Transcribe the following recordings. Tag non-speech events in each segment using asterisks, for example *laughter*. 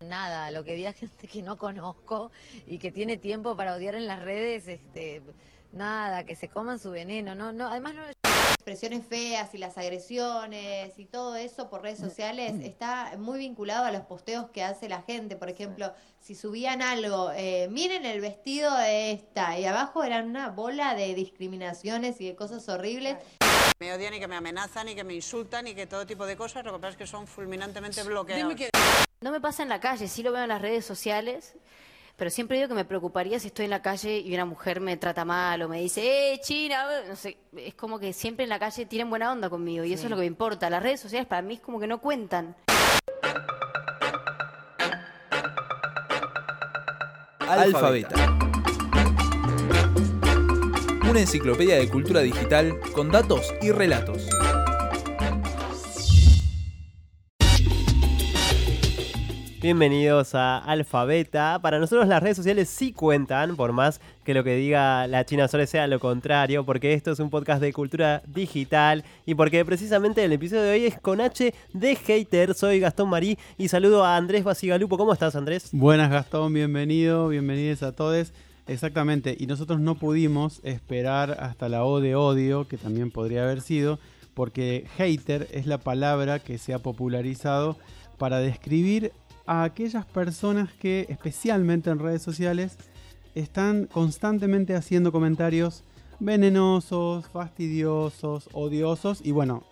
Nada, lo que diga gente que no conozco y que tiene tiempo para odiar en las redes, este, nada, que se coman su veneno, no, no, además no expresiones feas y las agresiones y todo eso por redes sociales está muy vinculado a los posteos que hace la gente. Por ejemplo, si subían algo, eh, miren el vestido de esta, y abajo eran una bola de discriminaciones y de cosas horribles. Me odian y que me amenazan y que me insultan y que todo tipo de cosas, lo que pasa es que son fulminantemente bloqueados. No me pasa en la calle, sí lo veo en las redes sociales, pero siempre digo que me preocuparía si estoy en la calle y una mujer me trata mal o me dice, ¡eh, China! No sé, es como que siempre en la calle tienen buena onda conmigo y eso es lo que me importa. Las redes sociales para mí es como que no cuentan. Alfabeta. Una enciclopedia de cultura digital con datos y relatos. Bienvenidos a Alfabeta. Para nosotros las redes sociales sí cuentan, por más que lo que diga la China Suárez sea lo contrario, porque esto es un podcast de cultura digital y porque precisamente el episodio de hoy es con H de Hater. Soy Gastón Marí y saludo a Andrés Basigalupo. ¿Cómo estás, Andrés? Buenas, Gastón, bienvenido, bienvenidos a todos. Exactamente, y nosotros no pudimos esperar hasta la O de odio, que también podría haber sido, porque hater es la palabra que se ha popularizado para describir a aquellas personas que, especialmente en redes sociales, están constantemente haciendo comentarios venenosos, fastidiosos, odiosos y bueno,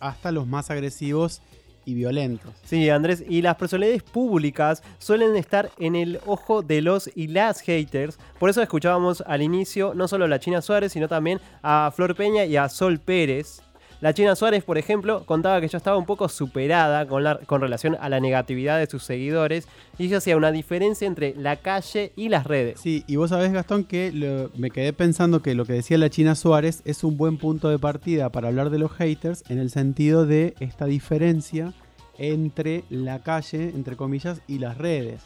hasta los más agresivos y violentos. Sí, Andrés, y las personalidades públicas suelen estar en el ojo de los y las haters. Por eso escuchábamos al inicio no solo a la China Suárez, sino también a Flor Peña y a Sol Pérez. La China Suárez, por ejemplo, contaba que ya estaba un poco superada con, la- con relación a la negatividad de sus seguidores y ella hacía una diferencia entre la calle y las redes. Sí, y vos sabés, Gastón, que me quedé pensando que lo que decía la China Suárez es un buen punto de partida para hablar de los haters en el sentido de esta diferencia entre la calle, entre comillas, y las redes.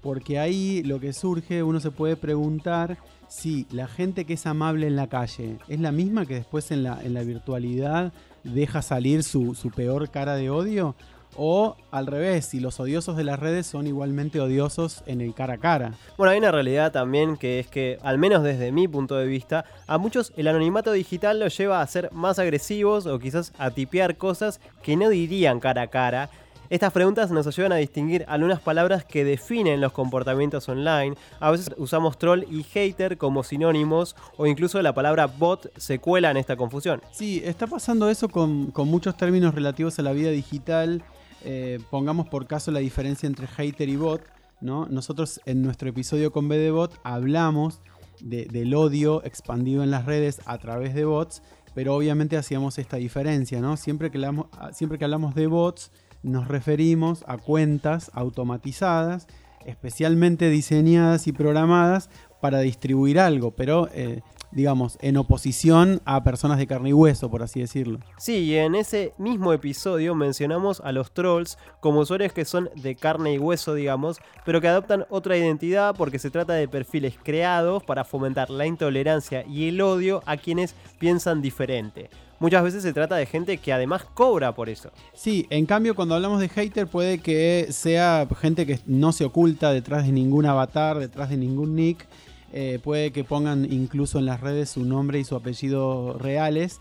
Porque ahí lo que surge, uno se puede preguntar si la gente que es amable en la calle es la misma que después en la, virtualidad deja salir su, su peor cara de odio. O al revés, si los odiosos de las redes son igualmente odiosos en el cara a cara. Bueno, hay una realidad también que es que, al menos desde mi punto de vista, a muchos el anonimato digital los lleva a ser más agresivos o quizás a tipear cosas que no dirían cara a cara. Estas preguntas nos ayudan a distinguir algunas palabras que definen los comportamientos online. A veces usamos troll y hater como sinónimos o incluso la palabra bot se cuela en esta confusión. Sí, está pasando eso con, muchos términos relativos a la vida digital. Eh, pongamos por caso la diferencia entre hater y bot. ¿no? Nosotros en nuestro episodio con B de Bot hablamos de- del odio expandido en las redes a través de bots, pero obviamente hacíamos esta diferencia. ¿no? Siempre, que hablamos, siempre que hablamos de bots nos referimos a cuentas automatizadas, especialmente diseñadas y programadas para distribuir algo, pero eh, digamos, en oposición a personas de carne y hueso, por así decirlo. Sí, y en ese mismo episodio mencionamos a los trolls como usuarios que son de carne y hueso, digamos, pero que adoptan otra identidad porque se trata de perfiles creados para fomentar la intolerancia y el odio a quienes piensan diferente. Muchas veces se trata de gente que además cobra por eso. Sí, en cambio cuando hablamos de hater puede que sea gente que no se oculta detrás de ningún avatar, detrás de ningún nick. Eh, puede que pongan incluso en las redes su nombre y su apellido reales.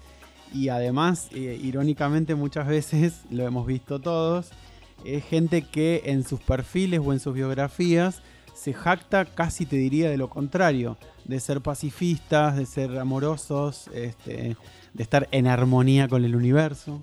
Y además, eh, irónicamente muchas veces, *laughs* lo hemos visto todos, es gente que en sus perfiles o en sus biografías se jacta casi te diría de lo contrario, de ser pacifistas, de ser amorosos, este, de estar en armonía con el universo.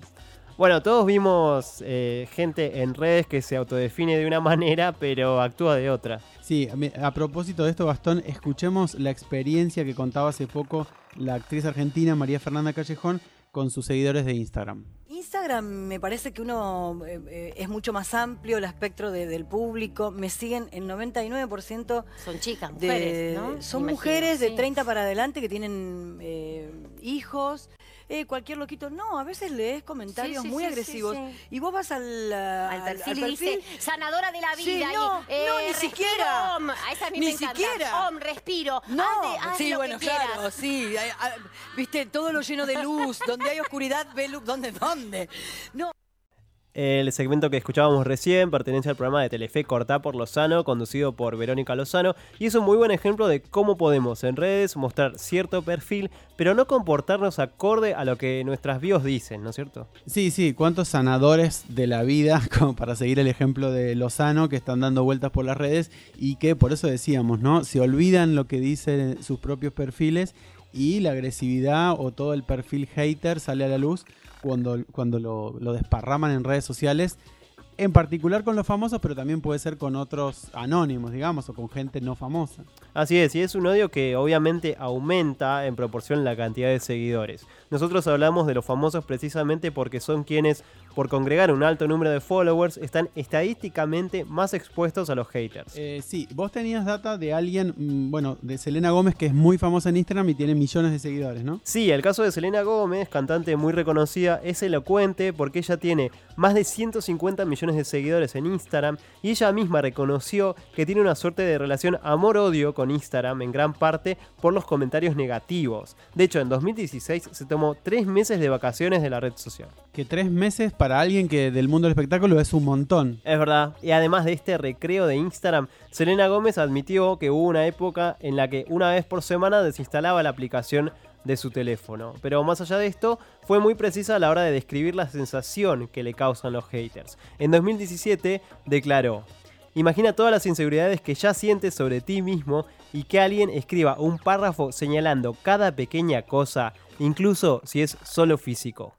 Bueno, todos vimos eh, gente en redes que se autodefine de una manera pero actúa de otra. Sí, a propósito de esto, Gastón, escuchemos la experiencia que contaba hace poco la actriz argentina María Fernanda Callejón con sus seguidores de Instagram. Instagram me parece que uno eh, eh, es mucho más amplio el espectro de- del público. Me siguen el 99% Son chicas, de... mujeres, ¿no? Son Me imagino, mujeres de sí. 30 para adelante que tienen eh, hijos. Eh, cualquier loquito, no, a veces lees comentarios Sí, sí, muy sí, agresivos y vos vas al, Al al- perfil y dice, sanadora de la vida. y, no, eh, no, ni respiro, siquiera. om. A esa a mí Ni me encanta. siquiera. Om, respiro. No, haz de- haz sí, lo bueno, que claro, sí. Viste, todo lo lleno de luz. donde hay oscuridad, ve luz. ¿Dónde? ¿Dónde? No. El segmento que escuchábamos recién pertenece al programa de Telefe Cortá por Lozano, conducido por Verónica Lozano, y es un muy buen ejemplo de cómo podemos en redes mostrar cierto perfil, pero no comportarnos acorde a lo que nuestras bios dicen, ¿no es cierto? Sí, sí, cuántos sanadores de la vida, *laughs* como para seguir el ejemplo de Lozano, que están dando vueltas por las redes y que por eso decíamos, ¿no? Se olvidan lo que dicen sus propios perfiles y la agresividad o todo el perfil hater sale a la luz cuando, cuando lo, lo desparraman en redes sociales, en particular con los famosos, pero también puede ser con otros anónimos, digamos, o con gente no famosa. Así es, y es un odio que obviamente aumenta en proporción la cantidad de seguidores. Nosotros hablamos de los famosos precisamente porque son quienes, por congregar un alto número de followers, están estadísticamente más expuestos a los haters. Eh, sí, vos tenías data de alguien, mm, bueno, de Selena Gómez, que es muy famosa en Instagram y tiene millones de seguidores, ¿no? Sí, el caso de Selena Gómez, cantante muy reconocida, es elocuente porque ella tiene más de 150 millones de seguidores en Instagram y ella misma reconoció que tiene una suerte de relación amor-odio con Instagram en gran parte por los comentarios negativos. De hecho, en 2016 se tomó tres meses de vacaciones de la red social. Que tres meses para alguien que del mundo del espectáculo es un montón. Es verdad. Y además de este recreo de Instagram, Selena Gómez admitió que hubo una época en la que una vez por semana desinstalaba la aplicación de su teléfono. Pero más allá de esto, fue muy precisa a la hora de describir la sensación que le causan los haters. En 2017 declaró, Imagina todas las inseguridades que ya sientes sobre ti mismo y que alguien escriba un párrafo señalando cada pequeña cosa, incluso si es solo físico.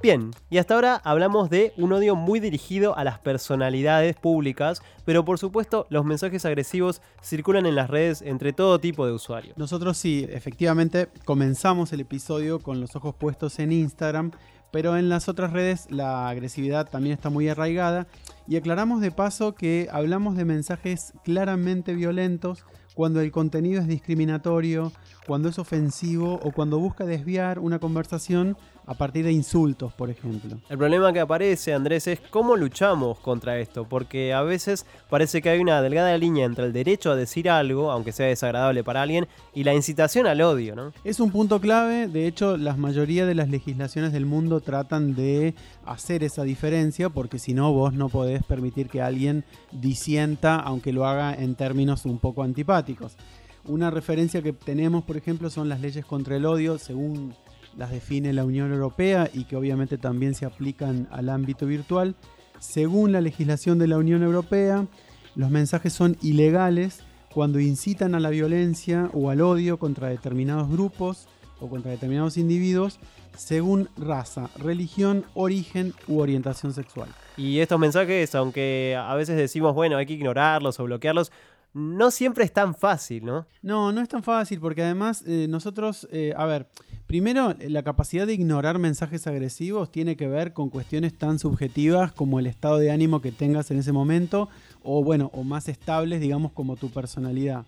Bien, y hasta ahora hablamos de un odio muy dirigido a las personalidades públicas, pero por supuesto los mensajes agresivos circulan en las redes entre todo tipo de usuarios. Nosotros sí, efectivamente, comenzamos el episodio con los ojos puestos en Instagram, pero en las otras redes la agresividad también está muy arraigada. Y aclaramos de paso que hablamos de mensajes claramente violentos cuando el contenido es discriminatorio, cuando es ofensivo o cuando busca desviar una conversación a partir de insultos, por ejemplo. El problema que aparece, Andrés, es cómo luchamos contra esto, porque a veces parece que hay una delgada línea entre el derecho a decir algo, aunque sea desagradable para alguien, y la incitación al odio, ¿no? Es un punto clave, de hecho, la mayoría de las legislaciones del mundo tratan de hacer esa diferencia, porque si no, vos no podés permitir que alguien disienta, aunque lo haga en términos un poco antipáticos. Una referencia que tenemos, por ejemplo, son las leyes contra el odio, según las define la Unión Europea y que obviamente también se aplican al ámbito virtual. Según la legislación de la Unión Europea, los mensajes son ilegales cuando incitan a la violencia o al odio contra determinados grupos o contra determinados individuos según raza, religión, origen u orientación sexual. Y estos mensajes, aunque a veces decimos, bueno, hay que ignorarlos o bloquearlos, no siempre es tan fácil, ¿no? No, no es tan fácil porque además eh, nosotros, eh, a ver, primero la capacidad de ignorar mensajes agresivos tiene que ver con cuestiones tan subjetivas como el estado de ánimo que tengas en ese momento o bueno, o más estables, digamos, como tu personalidad.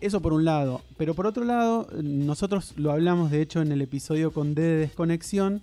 Eso por un lado, pero por otro lado, nosotros lo hablamos de hecho en el episodio con D de desconexión.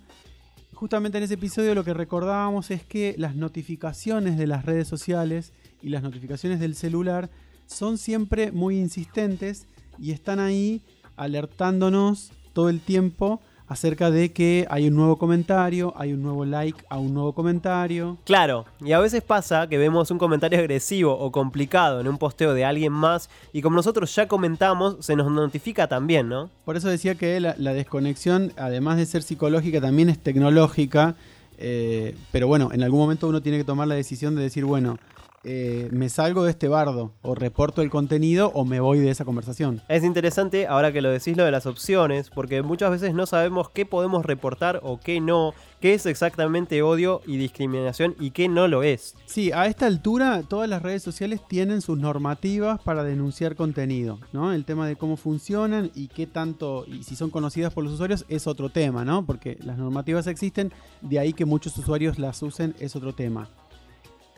Justamente en ese episodio lo que recordábamos es que las notificaciones de las redes sociales y las notificaciones del celular son siempre muy insistentes y están ahí alertándonos todo el tiempo acerca de que hay un nuevo comentario, hay un nuevo like a un nuevo comentario. Claro, y a veces pasa que vemos un comentario agresivo o complicado en un posteo de alguien más y como nosotros ya comentamos, se nos notifica también, ¿no? Por eso decía que la, la desconexión, además de ser psicológica, también es tecnológica. eh, pero bueno, en algún momento uno tiene que tomar la decisión de decir, bueno, eh, me salgo de este bardo, o reporto el contenido, o me voy de esa conversación. Es interesante ahora que lo decís lo de las opciones, porque muchas veces no sabemos qué podemos reportar o qué no, qué es exactamente odio y discriminación y qué no lo es. Sí, a esta altura todas las redes sociales tienen sus normativas para denunciar contenido, ¿no? El tema de cómo funcionan y qué tanto, y si son conocidas por los usuarios es otro tema, ¿no? Porque las normativas existen, de ahí que muchos usuarios las usen es otro tema.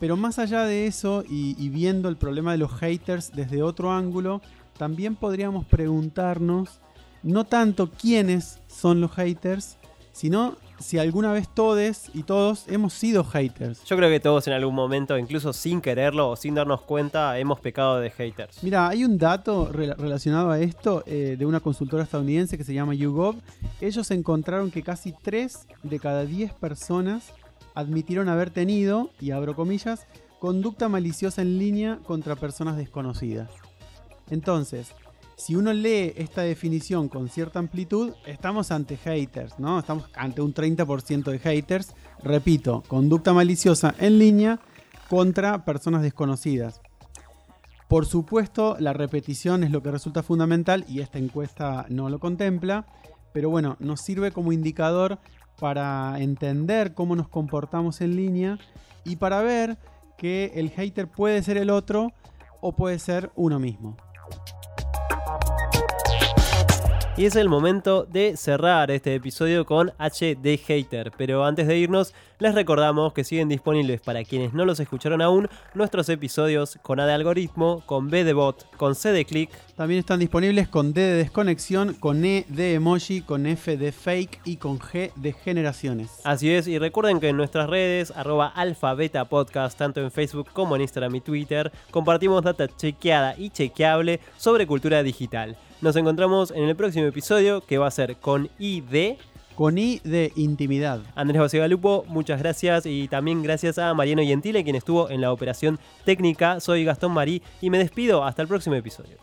Pero más allá de eso y, y viendo el problema de los haters desde otro ángulo, también podríamos preguntarnos no tanto quiénes son los haters, sino si alguna vez todos y todos hemos sido haters. Yo creo que todos en algún momento, incluso sin quererlo o sin darnos cuenta, hemos pecado de haters. Mira, hay un dato rela- relacionado a esto eh, de una consultora estadounidense que se llama YouGov. Ellos encontraron que casi 3 de cada 10 personas admitieron haber tenido, y abro comillas, conducta maliciosa en línea contra personas desconocidas. Entonces, si uno lee esta definición con cierta amplitud, estamos ante haters, ¿no? Estamos ante un 30% de haters. Repito, conducta maliciosa en línea contra personas desconocidas. Por supuesto, la repetición es lo que resulta fundamental y esta encuesta no lo contempla, pero bueno, nos sirve como indicador para entender cómo nos comportamos en línea y para ver que el hater puede ser el otro o puede ser uno mismo. Y es el momento de cerrar este episodio con HD Hater. Pero antes de irnos, les recordamos que siguen disponibles para quienes no los escucharon aún nuestros episodios con A de algoritmo, con B de bot, con C de click. También están disponibles con D de desconexión, con E de emoji, con F de fake y con G de generaciones. Así es, y recuerden que en nuestras redes, arroba alfa beta podcast, tanto en Facebook como en Instagram y Twitter, compartimos data chequeada y chequeable sobre cultura digital. Nos encontramos en el próximo episodio que va a ser con ID. Con I de intimidad. Andrés Basegalupo, muchas gracias y también gracias a Mariano Gentile quien estuvo en la operación técnica. Soy Gastón Marí y me despido hasta el próximo episodio.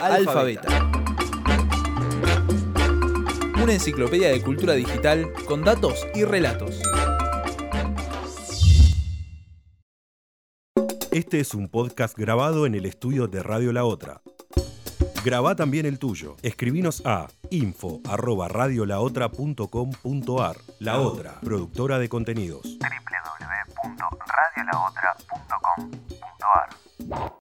Alfabeta. Una enciclopedia de cultura digital con datos y relatos. Este es un podcast grabado en el estudio de Radio La Otra. Graba también el tuyo. Escribinos a info@radiolaotra.com.ar. La Otra, productora de contenidos. www.radiolaotra.com.ar